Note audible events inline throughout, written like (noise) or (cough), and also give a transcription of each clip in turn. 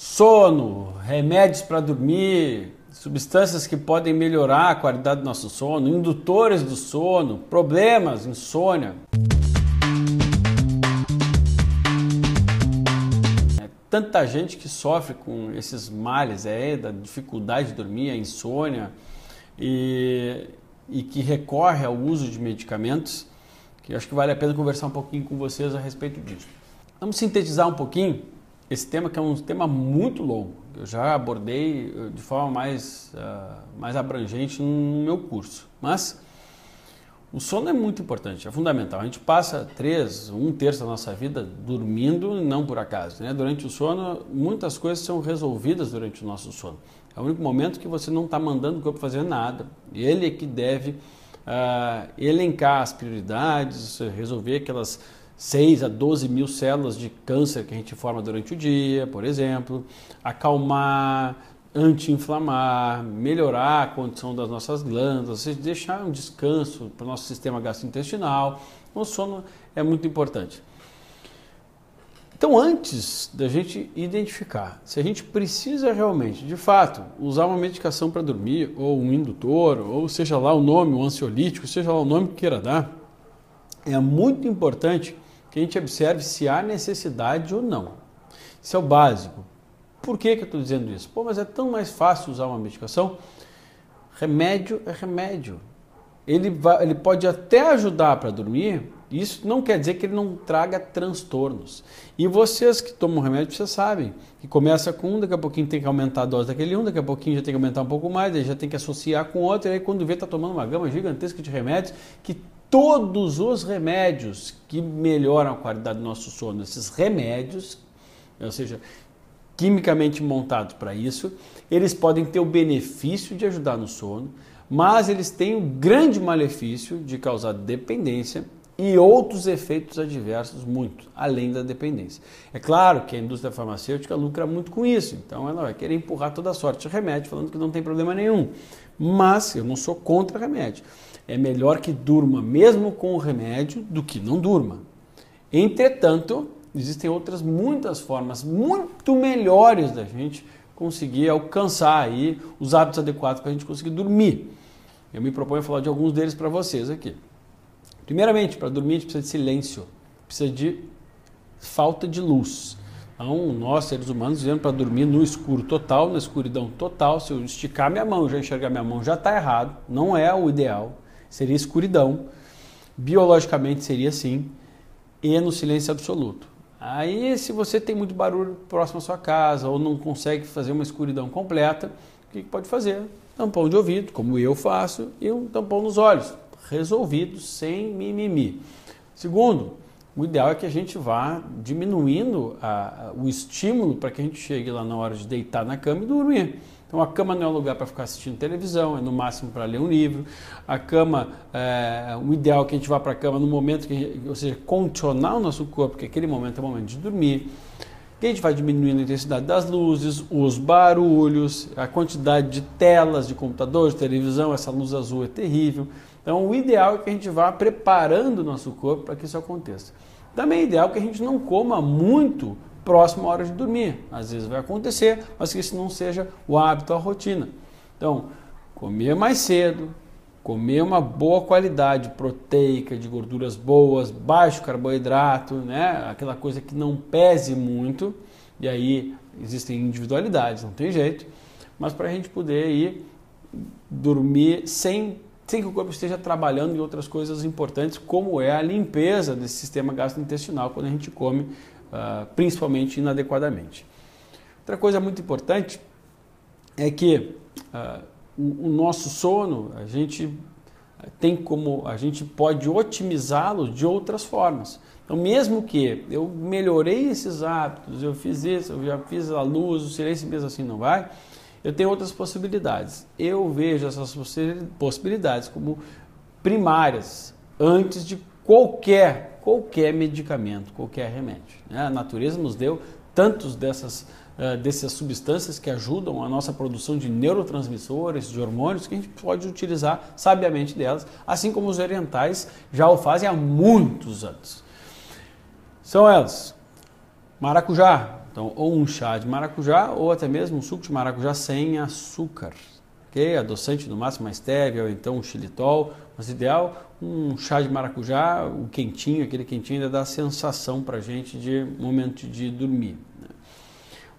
sono, remédios para dormir, substâncias que podem melhorar a qualidade do nosso sono, indutores do sono, problemas, insônia. É tanta gente que sofre com esses males é, da dificuldade de dormir, a insônia e, e que recorre ao uso de medicamentos, que acho que vale a pena conversar um pouquinho com vocês a respeito disso. Vamos sintetizar um pouquinho esse tema que é um tema muito longo. Eu já abordei eh, de forma mais, uh, mais abrangente no meu curso. Mas o sono é muito importante, é fundamental. A gente passa três, um terço da nossa vida dormindo, não por acaso. Né? Durante o sono, muitas coisas são resolvidas durante o nosso sono. É o único momento que você não está mandando o corpo fazer nada. Ele é que deve uh, elencar as prioridades, resolver aquelas 6 a 12 mil células de câncer que a gente forma durante o dia, por exemplo, acalmar, anti-inflamar, melhorar a condição das nossas glândulas, deixar um descanso para o nosso sistema gastrointestinal. O sono é muito importante. Então, antes da gente identificar se a gente precisa realmente, de fato, usar uma medicação para dormir, ou um indutor, ou seja lá o nome, um ansiolítico, seja lá o nome que queira dar, é muito importante que a gente observe se há necessidade ou não. Isso é o básico. Por que, que eu estou dizendo isso? Pô, mas é tão mais fácil usar uma medicação. Remédio é remédio. Ele, vai, ele pode até ajudar para dormir, isso não quer dizer que ele não traga transtornos. E vocês que tomam remédio, vocês sabem que começa com um, daqui a pouquinho tem que aumentar a dose daquele um, daqui a pouquinho já tem que aumentar um pouco mais, aí já tem que associar com outro, e aí quando vê está tomando uma gama gigantesca de remédios que todos os remédios que melhoram a qualidade do nosso sono, esses remédios, ou seja, quimicamente montados para isso, eles podem ter o benefício de ajudar no sono, mas eles têm o grande malefício de causar dependência e outros efeitos adversos muito, além da dependência. É claro que a indústria farmacêutica lucra muito com isso, então ela vai querer empurrar toda sorte de remédio, falando que não tem problema nenhum. Mas eu não sou contra remédio é melhor que durma mesmo com o remédio do que não durma. Entretanto, existem outras muitas formas muito melhores da gente conseguir alcançar aí os hábitos adequados para a gente conseguir dormir. Eu me proponho a falar de alguns deles para vocês aqui. Primeiramente, para dormir a gente precisa de silêncio, precisa de falta de luz. Então, nós, seres humanos, vivemos para dormir no escuro total, na escuridão total. Se eu esticar minha mão, já enxergar minha mão, já está errado, não é o ideal seria escuridão, biologicamente seria assim, e no silêncio absoluto. Aí, se você tem muito barulho próximo à sua casa ou não consegue fazer uma escuridão completa, o que pode fazer? Tampão de ouvido, como eu faço, e um tampão nos olhos, resolvido, sem mimimi. Segundo, o ideal é que a gente vá diminuindo a, a, o estímulo para que a gente chegue lá na hora de deitar na cama e dormir. Então a cama não é um lugar para ficar assistindo televisão, é no máximo para ler um livro. A cama, é, o ideal é que a gente vá para a cama no momento que, ou seja, condicionar o nosso corpo, que aquele momento é o momento de dormir. E a gente vai diminuindo a intensidade das luzes, os barulhos, a quantidade de telas de computador, de televisão, essa luz azul é terrível. Então o ideal é que a gente vá preparando o nosso corpo para que isso aconteça. Também é ideal que a gente não coma muito próximo à hora de dormir. Às vezes vai acontecer, mas que isso não seja o hábito, a rotina. Então, comer mais cedo, comer uma boa qualidade proteica, de gorduras boas, baixo carboidrato, né? aquela coisa que não pese muito, e aí existem individualidades, não tem jeito, mas para a gente poder ir dormir sem, sem que o corpo esteja trabalhando em outras coisas importantes, como é a limpeza desse sistema gastrointestinal quando a gente come principalmente inadequadamente. Outra coisa muito importante é que uh, o, nosso sono, a gente tem como, a gente pode otimizá-lo de outras formas. Então, mesmo que eu melhorei esses hábitos, eu fiz isso, eu já fiz a luz, o silêncio mesmo assim não vai, eu tenho outras possibilidades. Eu vejo essas possibilidades como primárias antes de qualquer qualquer medicamento, qualquer remédio. Né? A natureza nos deu tantos dessas, uh, dessas substâncias que ajudam a nossa produção de neurotransmissores, de hormônios, que a gente pode utilizar sabiamente delas, assim como os orientais já o fazem há muitos anos. São elas: maracujá, Então, ou um chá de maracujá, ou até mesmo um suco de maracujá sem açúcar. Ok? Adoçante no máximo, mais stevia, ou então um xilitol. Mas ideal, um chá de maracujá, o quentinho, aquele quentinho ainda dá sensação para gente de momento de dormir. Né?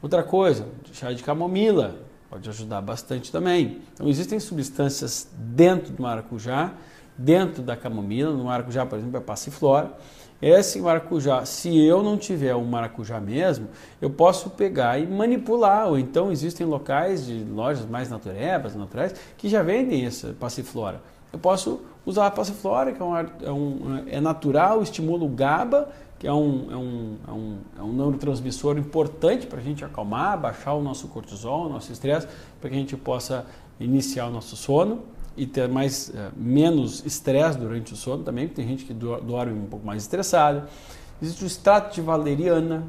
Outra coisa, chá de camomila, pode ajudar bastante também. Então, existem substâncias dentro do maracujá, dentro da camomila, no maracujá, por exemplo, é passiflora, esse maracujá, se eu não tiver um maracujá mesmo, eu posso pegar e manipular. Ou então existem locais de lojas mais naturebas, naturais, que já vendem essa passiflora. Eu posso usar a passiflora, que é, é, um, é natural, estimula o GABA, que é um, é um, é um, é um neurotransmissor importante para a gente acalmar, baixar o nosso cortisol, o nosso estresse, para que a gente possa iniciar o nosso sono e ter mais uh, menos estresse durante o sono também, porque tem gente que dorme um pouco mais estressado. Existe o extrato de valeriana,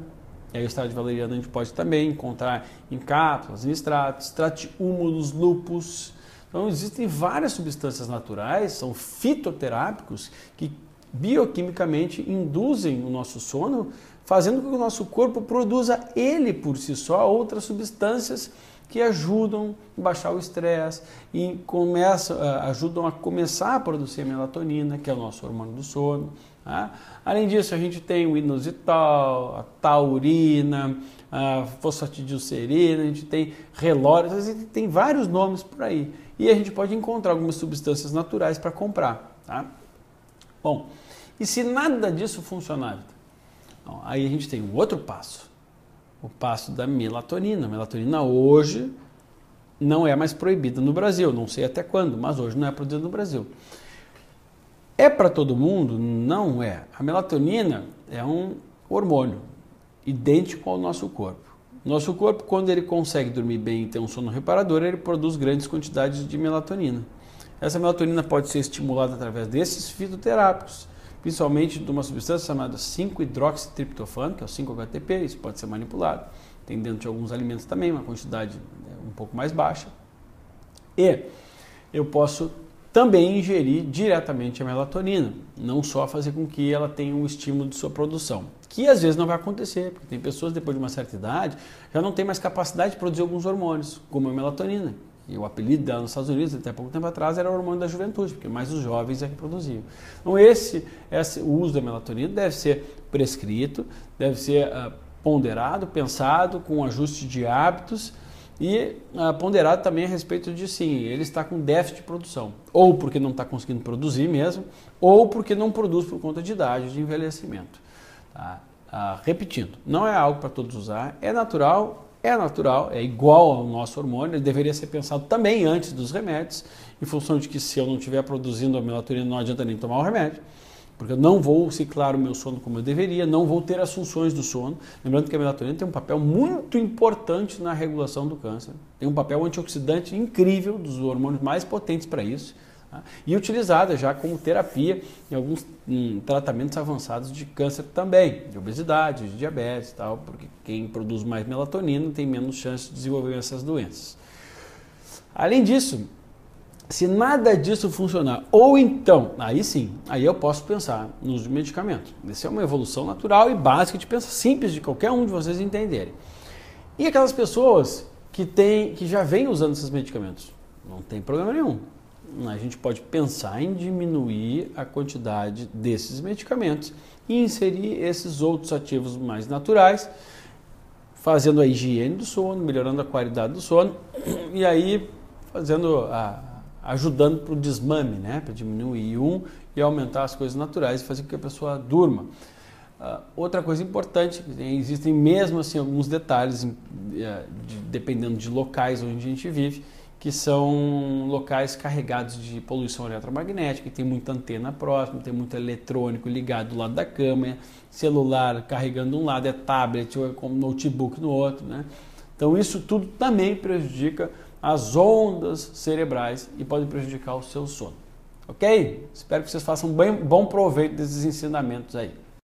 e aí o extrato de valeriana a gente pode também encontrar em cápsulas, em extratos, extrato de húmulos, lupus. Então existem várias substâncias naturais, são fitoterápicos que bioquimicamente induzem o nosso sono, fazendo com que o nosso corpo produza ele por si só outras substâncias que ajudam a baixar o estresse e começam, eh, ajudam a começar a produzir a melatonina, que é o nosso hormônio do sono. Tá? Além disso, a gente tem o inositol, a taurina, a fosfatidilcerina, a gente tem relórios, a gente tem vários nomes por aí. E a gente pode encontrar algumas substâncias naturais para comprar. Tá? Bom, e se nada disso funcionar, aí a gente tem um outro passo o passo da melatonina. A melatonina hoje não é mais proibida no Brasil, não sei até quando, mas hoje não é produzida no Brasil. É para todo mundo? Não é. A melatonina é um hormônio idêntico ao nosso corpo. Nosso corpo, quando ele consegue dormir bem e ter um sono reparador, ele produz grandes quantidades de melatonina. Essa melatonina pode ser estimulada através desses fitoterápicos principalmente de uma substância chamada 5-hidroxitriptofano, que é o 5-HTP, isso pode ser manipulado. Tem dentro de alguns alimentos também uma quantidade né, um pouco mais baixa. E eu posso também ingerir diretamente a melatonina, não só fazer com que ela tenha um estímulo de sua produção, que às vezes não vai acontecer, porque tem pessoas depois de uma certa idade já não tem mais capacidade de produzir alguns hormônios, como a melatonina. E o apelido dela nos Estados Unidos, até pouco tempo atrás, era o hormônio da juventude, porque mais os jovens é que produziam. Então, esse, esse o uso da melatonina deve ser prescrito, deve ser uh, ponderado, pensado, com ajuste de hábitos e uh, ponderado também a respeito de sim, ele está com déficit de produção, ou porque não está conseguindo produzir mesmo, ou porque não produz por conta de idade, de envelhecimento. Tá? Uh, repetindo, não é algo para todos usar, é natural, é natural, é igual ao nosso hormônio, ele deveria ser pensado também antes dos remédios, em função de que se eu não estiver produzindo a melatonina, não adianta nem tomar o remédio, porque eu não vou ciclar o meu sono como eu deveria, não vou ter as funções do sono. Lembrando que a melatonina tem um papel muito importante na regulação do câncer, tem um papel antioxidante incrível, dos hormônios mais potentes para isso. Tá? E utilizada já como terapia em alguns em tratamentos avançados de câncer também, de obesidade, de diabetes e tal, porque quem produz mais melatonina tem menos chance de desenvolver essas doenças. Além disso, se nada disso funcionar, ou então, aí sim, aí eu posso pensar no uso de medicamento. Essa é uma evolução natural e básica de pensar, simples de qualquer um de vocês entenderem. E aquelas pessoas que, tem, que já vêm usando esses medicamentos? Não tem problema nenhum a gente pode pensar em diminuir a quantidade desses medicamentos e inserir esses outros ativos mais naturais, fazendo a higiene do sono, melhorando a qualidade do sono (clears throat) e aí fazendo a, ajudando para o desmame, né? para diminuir um e aumentar as coisas naturais e fazer com que a pessoa durma. Uh, outra coisa importante, existem mesmo assim alguns detalhes, uh, de, dependendo de locais onde a gente vive, que são locais carregados de poluição eletromagnética, tem muita antena próxima, tem muito eletrônico ligado do lado da cama, celular carregando um lado, é tablet ou é como notebook no outro, né? Então isso tudo também prejudica as ondas cerebrais e pode prejudicar o seu sono. Ok? Espero que vocês façam bem, bom proveito desses ensinamentos aí.